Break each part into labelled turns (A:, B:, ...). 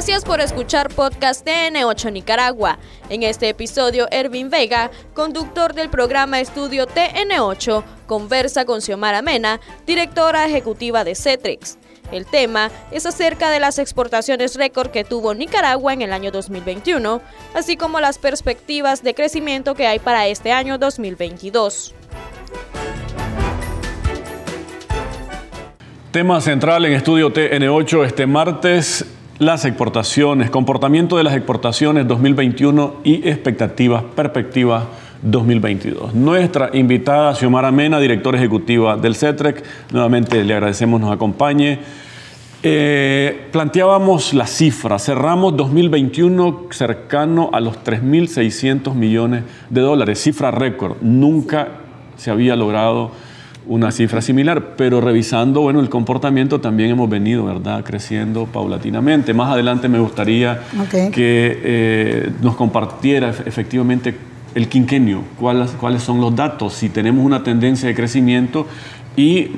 A: Gracias por escuchar podcast TN8 Nicaragua. En este episodio, Ervin Vega, conductor del programa Estudio TN8, conversa con Xiomara Mena, directora ejecutiva de Cetrix. El tema es acerca de las exportaciones récord que tuvo Nicaragua en el año 2021, así como las perspectivas de crecimiento que hay para este año 2022.
B: Tema central en Estudio TN8 este martes, las exportaciones, comportamiento de las exportaciones 2021 y expectativas, perspectivas 2022. Nuestra invitada, Xiomara Mena, directora ejecutiva del CETREC, nuevamente le agradecemos nos acompañe. Eh, planteábamos la cifra, cerramos 2021 cercano a los 3.600 millones de dólares, cifra récord, nunca se había logrado una cifra similar, pero revisando bueno, el comportamiento también hemos venido ¿verdad? creciendo paulatinamente. Más adelante me gustaría que eh, nos compartiera efectivamente el quinquenio, cuáles, cuáles son los datos, si tenemos una tendencia de crecimiento y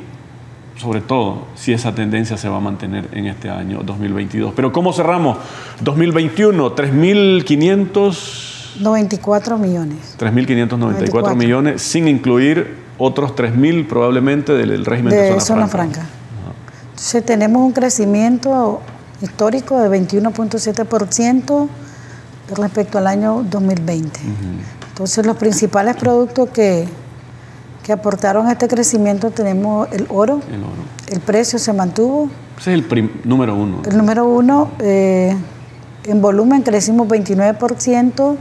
B: sobre todo si esa tendencia se va a mantener en este año 2022. Pero ¿cómo cerramos? 2021, 3.500...
C: 94 millones.
B: 3.594 millones, sin incluir otros 3.000 probablemente del, régimen de, zona, franca.
C: Entonces tenemos un crecimiento histórico de 21.7% respecto al año 2020. Entonces los principales productos que, que aportaron a este crecimiento tenemos el oro. El oro. El precio se mantuvo.
B: Ese es el número uno.
C: El número uno, eh, en volumen crecimos 29%,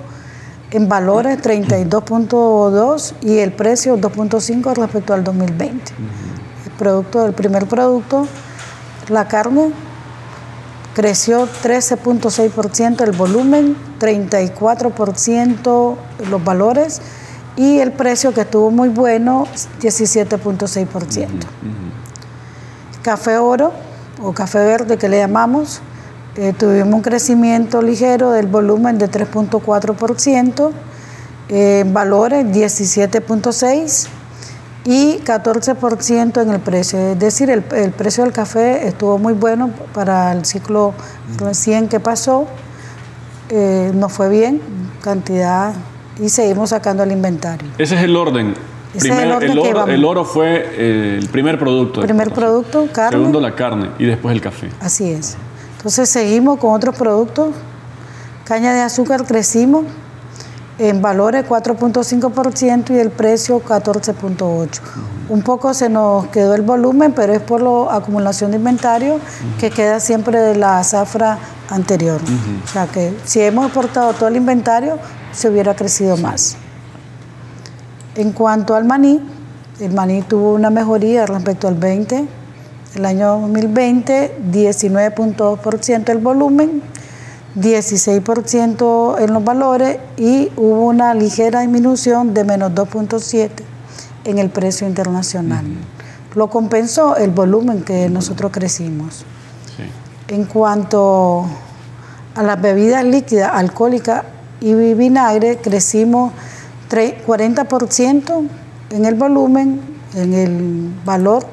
C: en valores 32.2 y el precio 2.5 respecto al 2020. El producto, el primer producto, la carne, creció 13.6% el volumen, 34% los valores y el precio que estuvo muy bueno, 17.6%. Café oro o café verde que le llamamos, eh, tuvimos un crecimiento ligero del volumen de 3.4%, eh, valores 17.6% y 14% en el precio. Es decir, el, precio del café estuvo muy bueno para el ciclo recién que pasó, eh, nos fue bien, cantidad, y seguimos sacando el inventario.
B: Ese es el orden. el, oro, fue el primer producto.
C: Primer producto, carne.
B: Segundo, la carne y después el café.
C: Así es. Entonces seguimos con otros productos. Caña de azúcar crecimos en valores 4.5% y el precio 14.8%. Un poco se nos quedó el volumen, pero es por la acumulación de inventario que queda siempre de la zafra anterior. O sea que si hemos exportado todo el inventario, se hubiera crecido más. En cuanto al maní, el maní tuvo una mejoría respecto al 20 el año 2020, 19.2% el volumen, 16% en los valores y hubo una ligera disminución de menos 2.7% en el precio internacional. Lo compensó el volumen que nosotros crecimos. En cuanto a las bebidas líquidas, alcohólicas y vinagre, crecimos 40% en el volumen, en el valor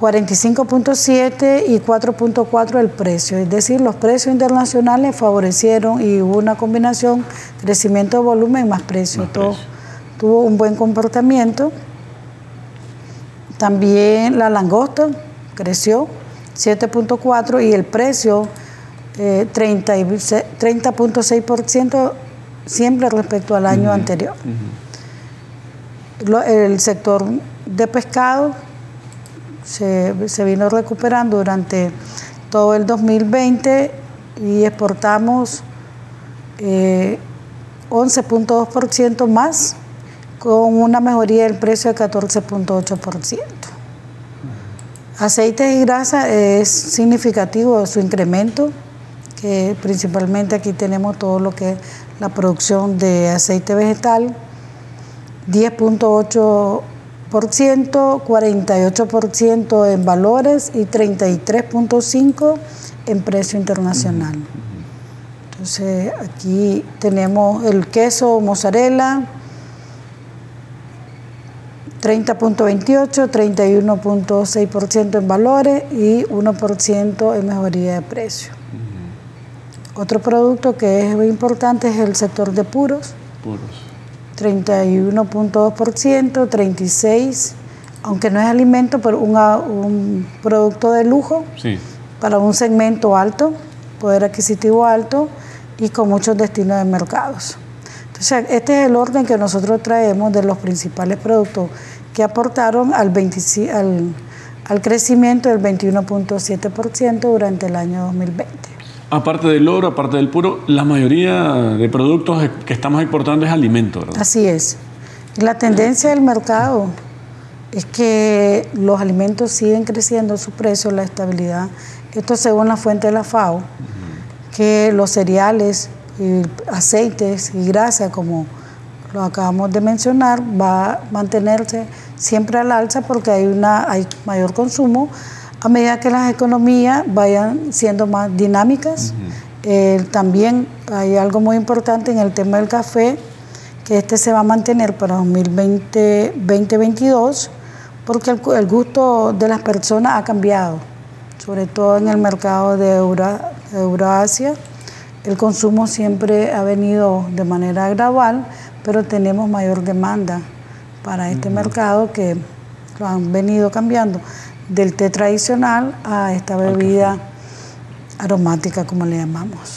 C: 45.7 y 4.4 el precio, es decir, los precios internacionales favorecieron y hubo una combinación crecimiento de volumen más precio, todo tuvo un buen comportamiento. También la langosta creció 7.4 y el precio 30.6% eh, siempre respecto al año anterior. el sector de pescado se, vino recuperando durante todo el 2020 y exportamos 11.2% eh, más con una mejoría del precio de 14.8%. Aceites y grasa es significativo su incremento, que principalmente aquí tenemos todo lo que es la producción de aceite vegetal, 10.8 48% en valores y 33.5% en precio internacional. Entonces aquí tenemos el queso mozzarella, 30.28, 31.6% en valores y 1% en mejoría de precio. Otro producto que es muy importante es el sector de puros.
B: Puros.
C: 31.2%, 36%, aunque no es alimento, pero un producto de lujo
B: sí.
C: para un segmento alto, poder adquisitivo alto y con muchos destinos de mercados. Entonces, este es el orden que nosotros traemos de los principales productos que aportaron al, al, al crecimiento del 21.7% durante el año 2020.
B: Aparte del oro, aparte del puro, la mayoría de productos que estamos exportando es alimento, ¿verdad?
C: Así es. La tendencia del mercado es que los alimentos siguen creciendo su precio, la estabilidad. Esto según la fuente de la FAO, que los cereales, aceites y grasa, como lo acabamos de mencionar, va a mantenerse siempre al alza porque hay, una, hay mayor consumo a medida que las economías vayan siendo más dinámicas. Eh, también hay algo muy importante en el tema del café, que este se va a mantener para 2020-2022, porque el, el, gusto de las personas ha cambiado, sobre todo en el mercado de, Eurasia. El consumo siempre ha venido de manera gradual, pero tenemos mayor demanda para este mercado que lo han venido cambiando del té tradicional a esta bebida aromática, como le llamamos.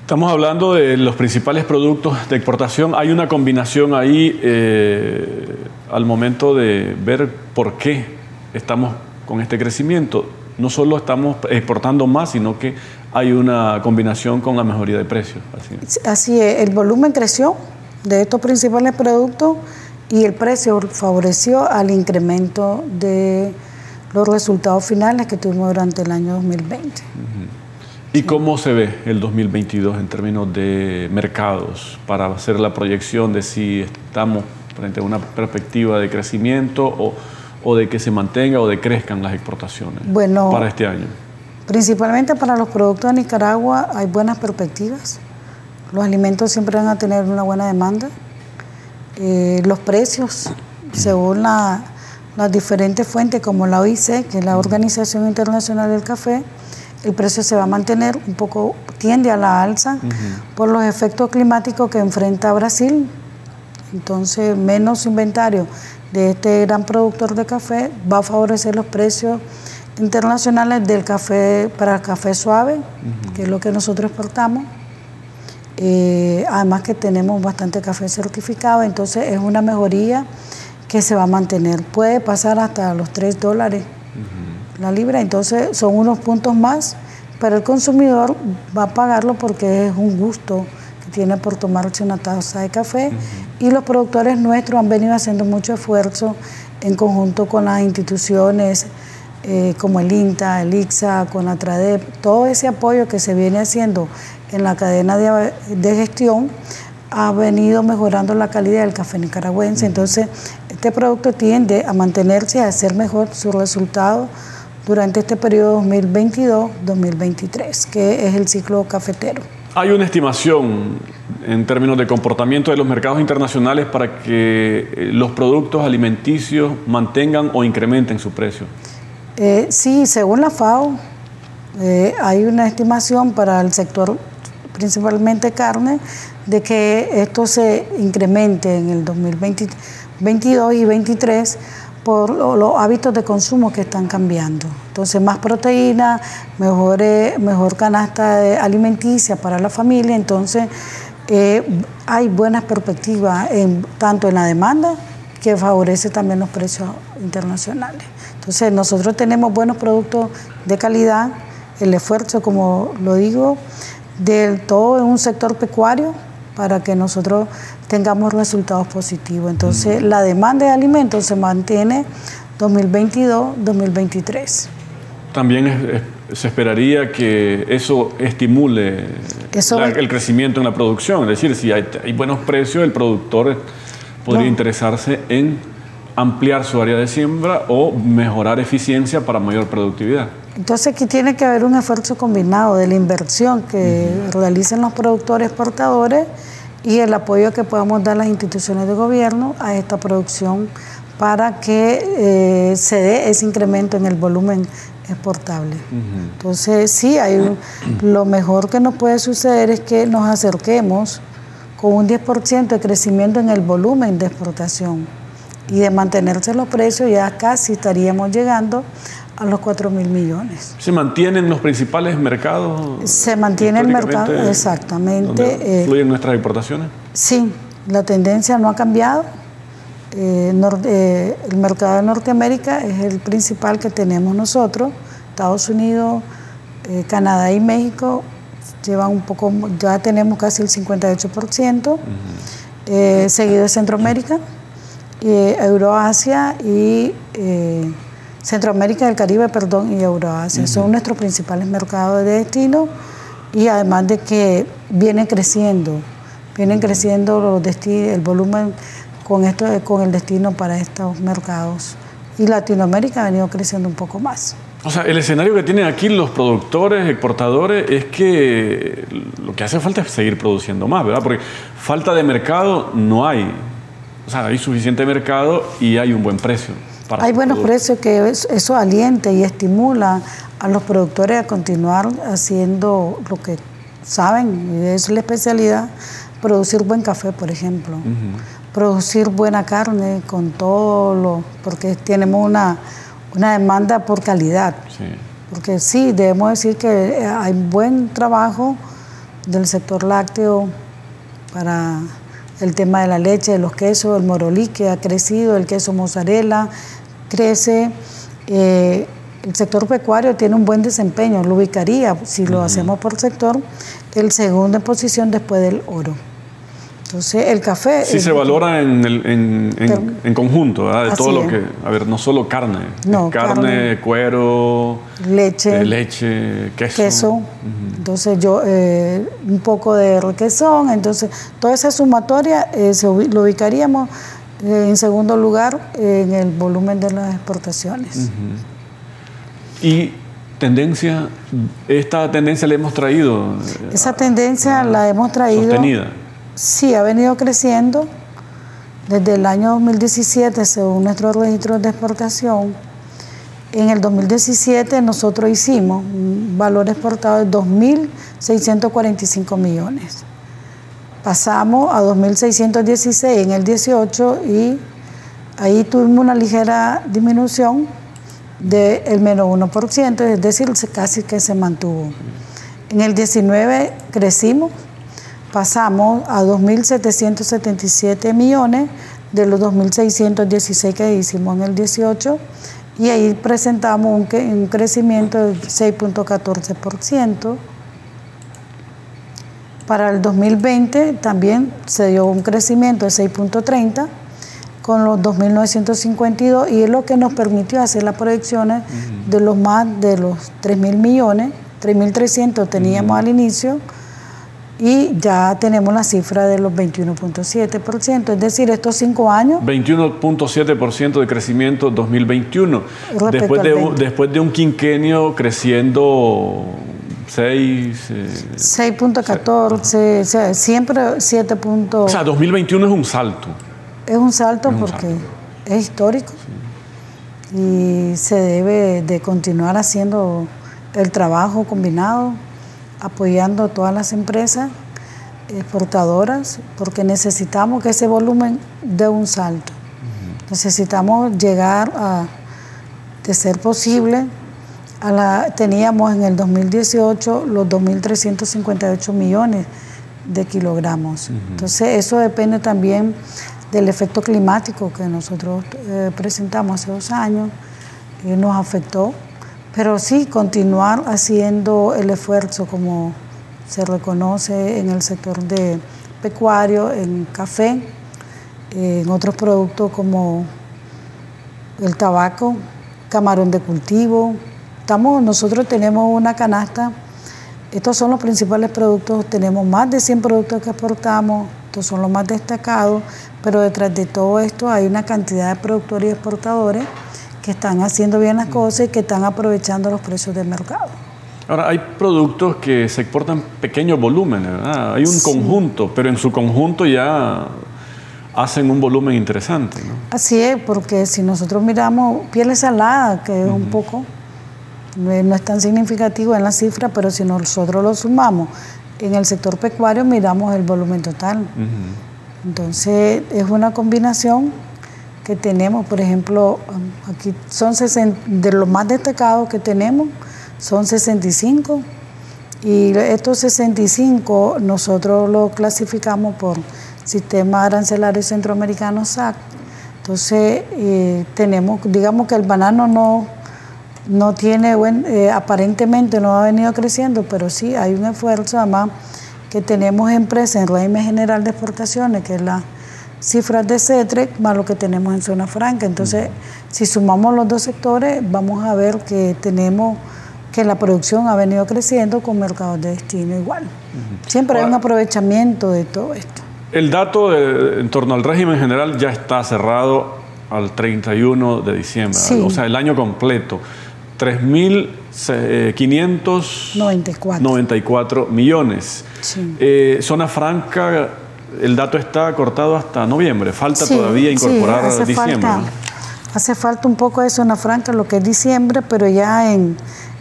B: Estamos hablando de los principales productos de exportación. Hay una combinación ahí eh, al momento de ver por qué estamos con este crecimiento. No solo estamos exportando más, sino que hay una combinación con la mejoría de precios.
C: Así, Así es, el volumen creció de estos principales productos y el precio favoreció al incremento de los resultados finales que tuvimos durante el año 2020.
B: ¿Y cómo se ve el 2022 en términos de mercados para hacer la proyección de si estamos frente a una perspectiva de crecimiento o, o de que se mantenga o de crezcan las exportaciones
C: bueno,
B: para este año?
C: Principalmente para los productos de Nicaragua hay buenas perspectivas. Los alimentos siempre van a tener una buena demanda. Eh, los precios, según la, las diferentes fuentes como la OIC, que es la Organización Internacional del Café, el precio se va a mantener un poco, tiende a la alza por los efectos climáticos que enfrenta Brasil. Entonces, menos inventario de este gran productor de café va a favorecer los precios internacionales del café para el café suave, que es lo que nosotros exportamos. Eh, además que tenemos bastante café certificado, entonces es una mejoría que se va a mantener. Puede pasar hasta los 3 dólares la libra, entonces son unos puntos más, pero el consumidor va a pagarlo porque es un gusto que tiene por tomarse una taza de café. Y los productores nuestros han venido haciendo mucho esfuerzo en conjunto con las instituciones eh, como el INTA, el ICSA, con la TRADEP, todo ese apoyo que se viene haciendo en la cadena de, de gestión ha venido mejorando la calidad del café nicaragüense. Entonces, este producto tiende a mantenerse, a hacer mejor su resultado durante este periodo 2022-2023, que es el ciclo cafetero.
B: Hay una estimación en términos de comportamiento de los mercados internacionales para que eh, los productos alimenticios mantengan o incrementen su precio.
C: Eh, sí, según la FAO, eh, hay una estimación para el sector principalmente carne, de que esto se incremente en el 2022 y 2023 por los hábitos de consumo que están cambiando. Entonces, más proteína, mejor, mejor canasta alimenticia para la familia. Entonces, eh, hay buenas perspectivas tanto en la demanda que favorece también los precios internacionales. Entonces, nosotros tenemos buenos productos de calidad, el esfuerzo, como lo digo, del todo en un sector pecuario para que nosotros tengamos resultados positivos. Entonces, la demanda de alimentos se mantiene 2022-2023.
B: También se esperaría que eso estimule el crecimiento en la producción, es decir, si hay, buenos precios, el productor podría interesarse en ampliar su área de siembra o mejorar eficiencia para mayor productividad.
C: Entonces aquí tiene que haber un esfuerzo combinado de la inversión que realicen los productores exportadores y el apoyo que podamos dar las instituciones de gobierno a esta producción para que eh, se dé ese incremento en el volumen exportable. Entonces, sí, hay lo mejor que nos puede suceder es que nos acerquemos con un 10% de crecimiento en el volumen de exportación y de mantenerse los precios ya casi estaríamos llegando a los 4 mil millones.
B: ¿Se mantienen los principales mercados?
C: Se mantiene el mercado, exactamente.
B: Eh, ¿Fluyen nuestras exportaciones?
C: Sí, la tendencia no ha cambiado. Eh, eh, el mercado de Norteamérica es el principal que tenemos nosotros. Estados Unidos, Canadá y México llevan un poco, ya tenemos casi el 58%, seguido de Centroamérica, Euroasia y Centroamérica el Caribe, perdón, y Euroasia. Son nuestros principales mercados de destino y además de que vienen creciendo, vienen creciendo los el volumen con, esto, con el destino para estos mercados. Y Latinoamérica ha venido creciendo un poco más.
B: O sea, el escenario que tienen aquí los productores, exportadores, es que lo que hace falta es seguir produciendo más, ¿verdad? Porque falta de mercado no hay. O sea, hay suficiente mercado y hay un buen precio.
C: Hay buenos precios que eso, alienta y estimula a los productores a continuar haciendo lo que saben, y es la especialidad, producir buen café, por ejemplo, producir buena carne con todo lo, porque tenemos una, una demanda por calidad. Porque sí, debemos decir que hay buen trabajo del sector lácteo para el tema de la leche, de los quesos, el morolí que ha crecido, el queso mozzarella, crece. Eh, el sector pecuario tiene un buen desempeño, lo ubicaría, si lo hacemos por sector, el segundo en posición después del oro. Entonces, el café...
B: Sí, se valora en, en, conjunto, ¿verdad? De todo lo que... A ver, no solo carne. No, carne, cuero...
C: Leche.
B: Eh, leche, queso.
C: Queso. Entonces, yo... Eh, un poco de requesón. Entonces, toda esa sumatoria se, lo ubicaríamos eh, en segundo lugar, en el volumen de las exportaciones.
B: Y tendencia, esta tendencia la hemos traído.
C: Esa tendencia la hemos traído.
B: Sostenida.
C: Sí, ha venido creciendo desde el año 2017, según nuestros registros de exportación. En el 2017 nosotros hicimos un valor exportado de 2.645 millones. Pasamos a 2.616 en el 18 y ahí tuvimos una ligera disminución del menos 1%, es decir, casi que se mantuvo. En el 19 crecimos, pasamos a 2.777 millones de los 2.616 que hicimos en el 18 y ahí presentamos un, un crecimiento del 6.14%. Para el 2020 también se dio un crecimiento de 6.30 con los 2.952 y es lo que nos permitió hacer las proyecciones de los más de los 3.000 millones, 3.300 teníamos al inicio y ya tenemos la cifra de los 21.7%, es decir, estos cinco años...
B: 21.7% de crecimiento 2021, después de, después de un quinquenio creciendo 6.
C: 6.14, eh, siempre 7.
B: O sea, 2021 es un salto.
C: Es un salto porque es histórico y se debe de continuar haciendo el trabajo combinado, apoyando a todas las empresas exportadoras, porque necesitamos que ese volumen dé un salto. Necesitamos llegar a, de ser posible, teníamos en el 2018 los 2.358 millones de kilogramos. Entonces eso depende también del efecto climático que nosotros eh, presentamos hace dos años, y nos afectó, pero sí continuar haciendo el esfuerzo como se reconoce en el sector de pecuario, en café, en otros productos como el tabaco, camarón de cultivo, nosotros tenemos una canasta, estos son los principales productos, tenemos más de 100 productos que exportamos, estos son los más destacados, pero detrás de todo esto hay una cantidad de productores y exportadores que están haciendo bien las cosas y que están aprovechando los precios del mercado.
B: Ahora, hay productos que se exportan pequeños volúmenes, ¿verdad? Hay un conjunto, pero en su conjunto ya hacen un volumen interesante. ¿no?
C: Así es, porque si nosotros miramos pieles saladas, que es un poco no es tan significativo en la cifra, pero si nosotros lo sumamos en el sector pecuario, miramos el volumen total. Entonces, es una combinación que tenemos, por ejemplo, aquí son 60, de los más destacados que tenemos, son 65, y estos 65 nosotros lo clasificamos por Sistema Arancelario Centroamericano SAC. Entonces, eh, tenemos, digamos que el banano no no tiene, buen, eh, aparentemente no ha venido creciendo, pero sí hay un esfuerzo, además que tenemos empresas en régimen general de exportaciones, que es la cifras de CETREC, más lo que tenemos en zona franca. Entonces, si sumamos los dos sectores, vamos a ver que tenemos que la producción ha venido creciendo con mercados de destino igual. Siempre hay un aprovechamiento de todo esto.
B: El dato en torno al régimen general ya está cerrado al 31 de diciembre, o sea, el año completo. 3.594 millones. Eh, zona franca, el dato está cortado hasta noviembre, falta todavía incorporar diciembre.
C: Hace falta un poco de zona franca, lo que es diciembre, pero ya en,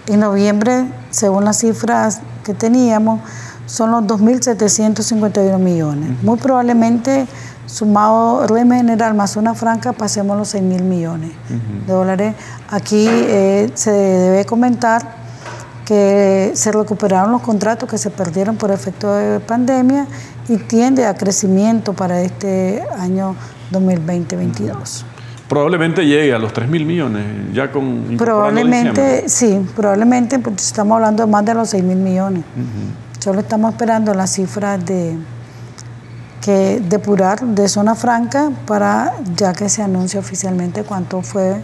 C: en noviembre, según las cifras que teníamos, son los 2.751 millones. Muy probablemente sumado régimen general más zona franca, pasemos los 6 mil millones de dólares. Aquí eh, se debe comentar que se recuperaron los contratos que se perdieron por efecto de pandemia y tiende a crecimiento para este año 2020-2022.
B: Probablemente llegue a los 3 mil millones, ya con...
C: Probablemente, sí, probablemente, porque estamos hablando de más de los 6 mil millones. Solo estamos esperando las cifras de que depurar de zona franca para ya que se anuncie oficialmente cuánto fue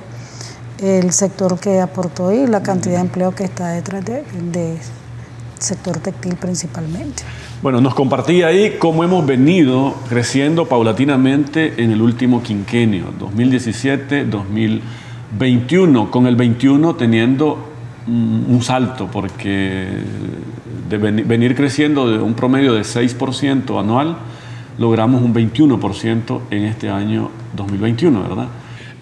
C: el sector que aportó y la cantidad de empleo que está detrás del de sector textil principalmente.
B: Bueno, nos compartía ahí cómo hemos venido creciendo paulatinamente en el último quinquenio, 2017-2021, con el 21 teniendo un salto, porque de venir creciendo de un promedio de 6% anual, logramos un 21% en este año 2021, ¿verdad?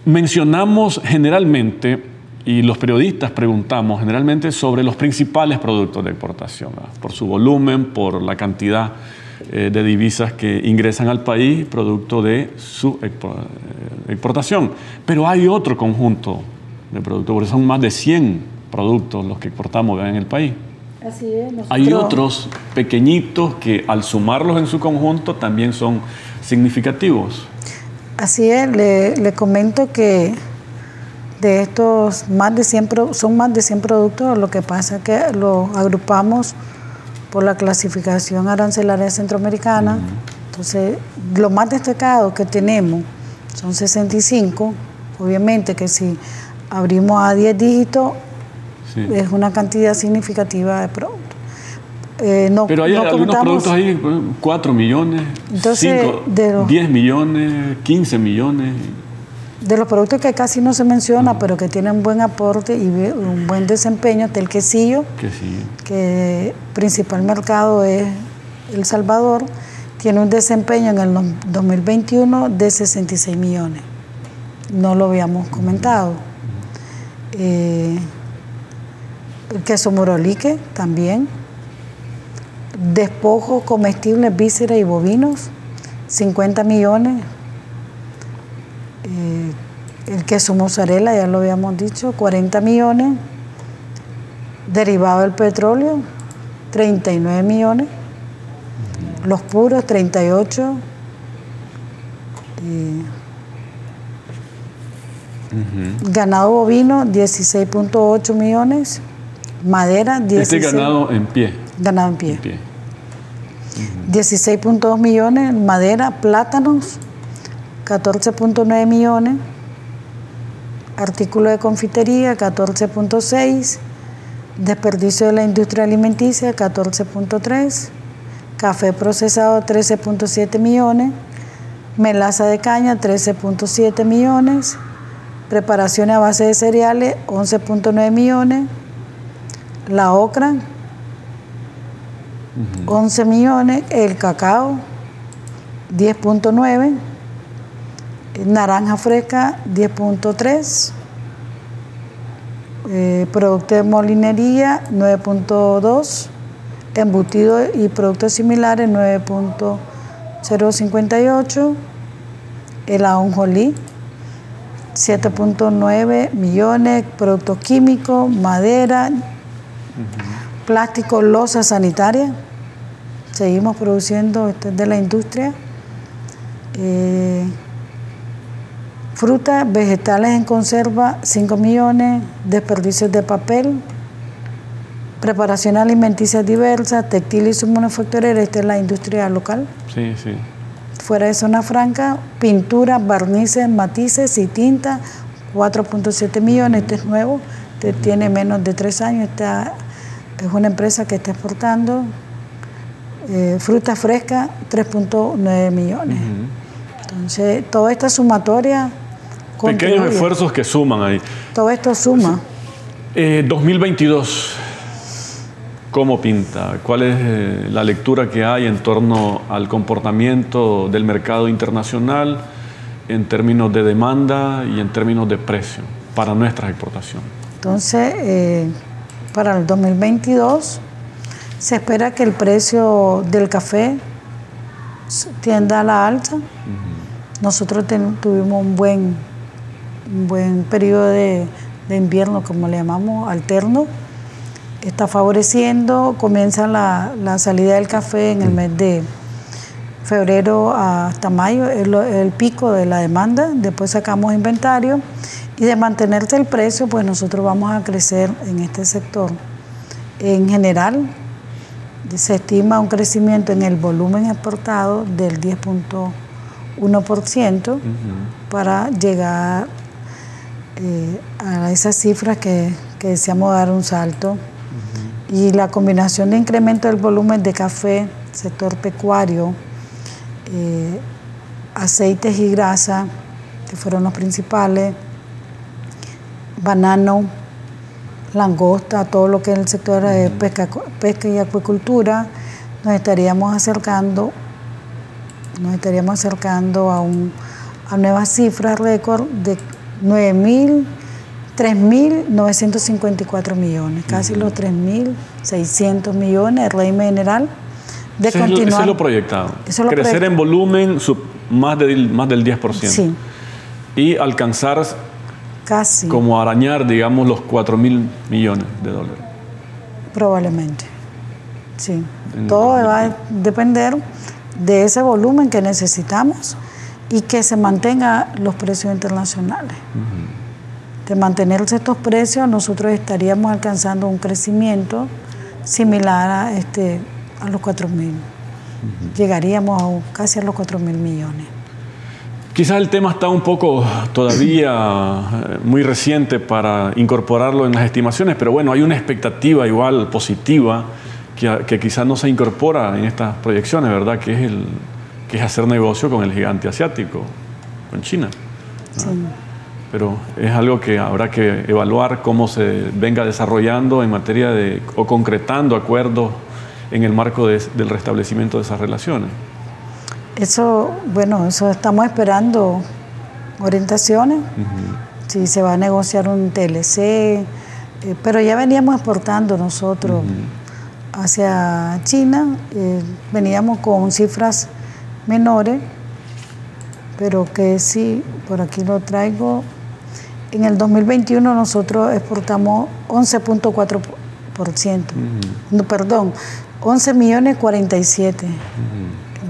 B: Mencionamos generalmente, y los periodistas preguntamos generalmente sobre los principales productos de exportación, por su volumen, por la cantidad eh, de divisas que ingresan al país producto de su eh, exportación. Pero hay otro conjunto de productos, porque son más de 100 productos los que exportamos en el país. Hay otros pequeñitos que al sumarlos en su conjunto también son significativos.
C: Así es, le, comento que de estos más de 100 son más de 100 productos, lo que pasa es que los agrupamos por la clasificación arancelaria centroamericana. Entonces, lo más destacado que tenemos son 65. Obviamente que si abrimos a 10 dígitos, es una cantidad significativa de productos.
B: Eh, Pero hay algunos productos ahí, 4 millones, 10 millones, 15 millones.
C: De los productos que casi no se menciona, pero que tienen buen aporte y un buen desempeño, está el quesillo, que principal mercado es El Salvador, tiene un desempeño en el 2021 de 66 millones. No lo habíamos comentado. Eh, queso morolique también, despojos comestibles, vísceras y bovinos, 50 millones, eh, el queso mozzarella, ya lo habíamos dicho, 40 millones, derivado del petróleo, 39 millones, los puros, 38, ganado bovino, 16.8 millones, Madera,
B: 16. Este ganado en pie.
C: Ganado en pie. 16.2 millones, madera, plátanos, 14.9 millones, artículos de confitería, 14.6, desperdicio de la industria alimenticia, 14.3, café procesado, 13.7 millones, melaza de caña, 13.7 millones, preparaciones a base de cereales, 11.9 millones, la ocra, 11 millones, el cacao, 10.9, naranja fresca, 10.3, eh, producto de molinería 9.2, embutido y productos similares 9.058, el ajonjolí 7.9 millones, productos químicos, madera, plástico, losa sanitaria. Seguimos produciendo este de la industria. Eh, frutas, vegetales en conserva, 5 millones, desperdicios de papel, preparación alimenticia diversa, textil y su manufacturera, esta es la industria local.
B: Sí, sí.
C: Fuera de zona franca, pintura, barnices, matices y tinta, 4.7 millones, este es nuevo, este tiene menos de tres años, esta es una empresa que está exportando. Eh, fruta fresca, 3.9 millones. Entonces, toda esta sumatoria...
B: Pequeños
C: contribuye.
B: esfuerzos que suman ahí.
C: Todo esto suma.
B: Eh, 2022, ¿cómo pinta? ¿Cuál es eh, la lectura que hay en torno al comportamiento del mercado internacional en términos de demanda y en términos de precio para nuestras exportaciones?
C: Entonces, eh, para el 2022 se espera que el precio del café tienda a la alza. Nosotros ten- tuvimos un buen, un buen periodo de, de invierno, como le llamamos, alterno. Está favoreciendo, comienza la, la salida del café en el mes de febrero hasta mayo, es lo- el pico de la demanda, después sacamos inventario y de mantenerse el precio, pues nosotros vamos a crecer en este sector. En general, se estima un crecimiento en el volumen exportado del 10.1% para llegar eh, a esas cifras que, que deseamos dar un salto. Y la combinación de incremento del volumen de café, sector pecuario, eh, aceites y grasa, que fueron los principales, banano, langosta, todo lo que es el sector de pesca, pesca y acuicultura, nos estaríamos acercando, nos estaríamos acercando a, un, a nuevas cifras récord de 9.000, 3.954 millones, casi los 3.600 millones, el régimen general, de
B: Ese es, lo, ese
C: continuar.
B: es lo proyectado.
C: Eso es lo
B: Crecer
C: proyectado.
B: en volumen sub- más, del, más del 10%.
C: Sí,
B: Y alcanzar
C: casi,
B: como arañar, digamos, los 4 mil millones de dólares.
C: probablemente. Sí,
B: En-
C: todo va a depender de ese volumen que necesitamos y que se mantenga los precios internacionales. De mantenerse estos precios, nosotros estaríamos alcanzando un crecimiento similar a, este, a los 4 mil. Llegaríamos a casi a los 4 mil millones.
B: Quizás el tema está un poco todavía eh, muy reciente para incorporarlo en las estimaciones, pero bueno, hay una expectativa igual positiva que, que quizás no se incorpora en estas proyecciones, ¿verdad? Que es, el, que es hacer negocio con el gigante asiático, con China.
C: Sí.
B: Pero es algo que habrá que evaluar cómo se venga desarrollando en materia de, o concretando acuerdos en el marco de- del restablecimiento de esas relaciones.
C: Eso, bueno, eso estamos esperando orientaciones, si se va a negociar un TLC, eh, pero ya veníamos exportando nosotros hacia China, eh, veníamos con cifras menores, pero que sí, por aquí lo traigo. En el 2021 nosotros exportamos 11.4%, no, perdón, 11 millones 47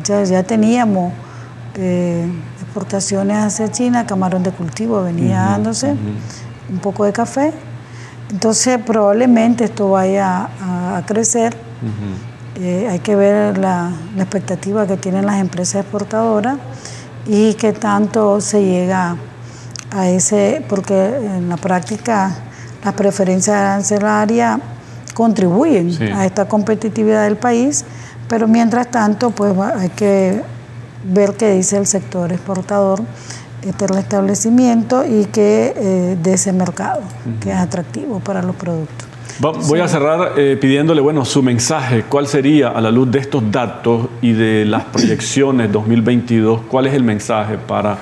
C: ya, ya teníamos eh, exportaciones hacia China, camarón de cultivo venía dándose, un poco de café. Entonces probablemente esto vaya a, a crecer. Eh, hay que ver la, la expectativa que tienen las empresas exportadoras y qué tanto se llega a ese, porque en la práctica las preferencias arancelarias contribuyen
B: Sí.
C: a esta competitividad del país, pero mientras tanto, pues hay que ver qué dice el sector exportador, este restablecimiento y que eh, de ese mercado, que es atractivo para los productos.
B: Va- Voy a cerrar eh, pidiéndole, bueno, su mensaje. ¿Cuál sería, a la luz de estos datos y de las proyecciones 2022, cuál es el mensaje para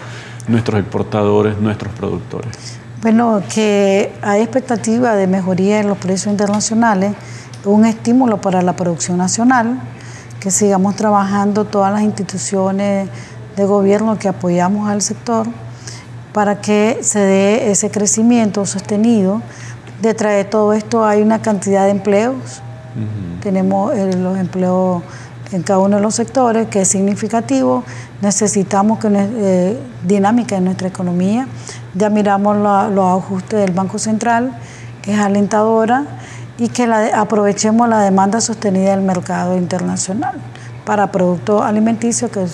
B: nuestros exportadores, nuestros productores?
C: Bueno, que hay expectativa de mejoría en los precios internacionales, un estímulo para la producción nacional, que sigamos trabajando todas las instituciones de gobierno que apoyamos al sector para que se dé ese crecimiento sostenido. Detrás de todo esto hay una cantidad de empleos. Tenemos eh, los empleos en cada uno de los sectores, que es significativo. Necesitamos que eh, dinámica en nuestra economía. Ya miramos los ajustes del Banco Central, es alentadora y que aprovechemos la demanda sostenida del mercado internacional para productos alimenticios que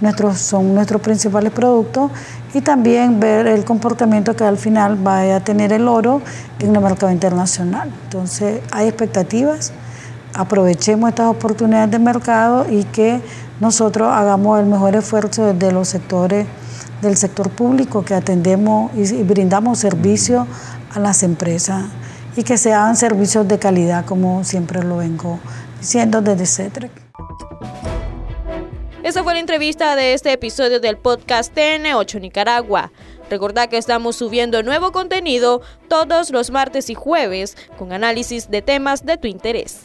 C: nuestros, son nuestros principales productos y también ver el comportamiento que al final vaya a tener el oro en el mercado internacional. Entonces hay expectativas aprovechemos estas oportunidades de mercado y que nosotros hagamos el mejor esfuerzo desde los sectores del sector público que atendemos y, brindamos servicios a las empresas y que sean servicios de calidad como siempre lo vengo diciendo desde CETREC.
A: Esa fue la entrevista de este episodio del podcast TN8 Nicaragua. Recordad que estamos subiendo nuevo contenido todos los martes y jueves con análisis de temas de tu interés.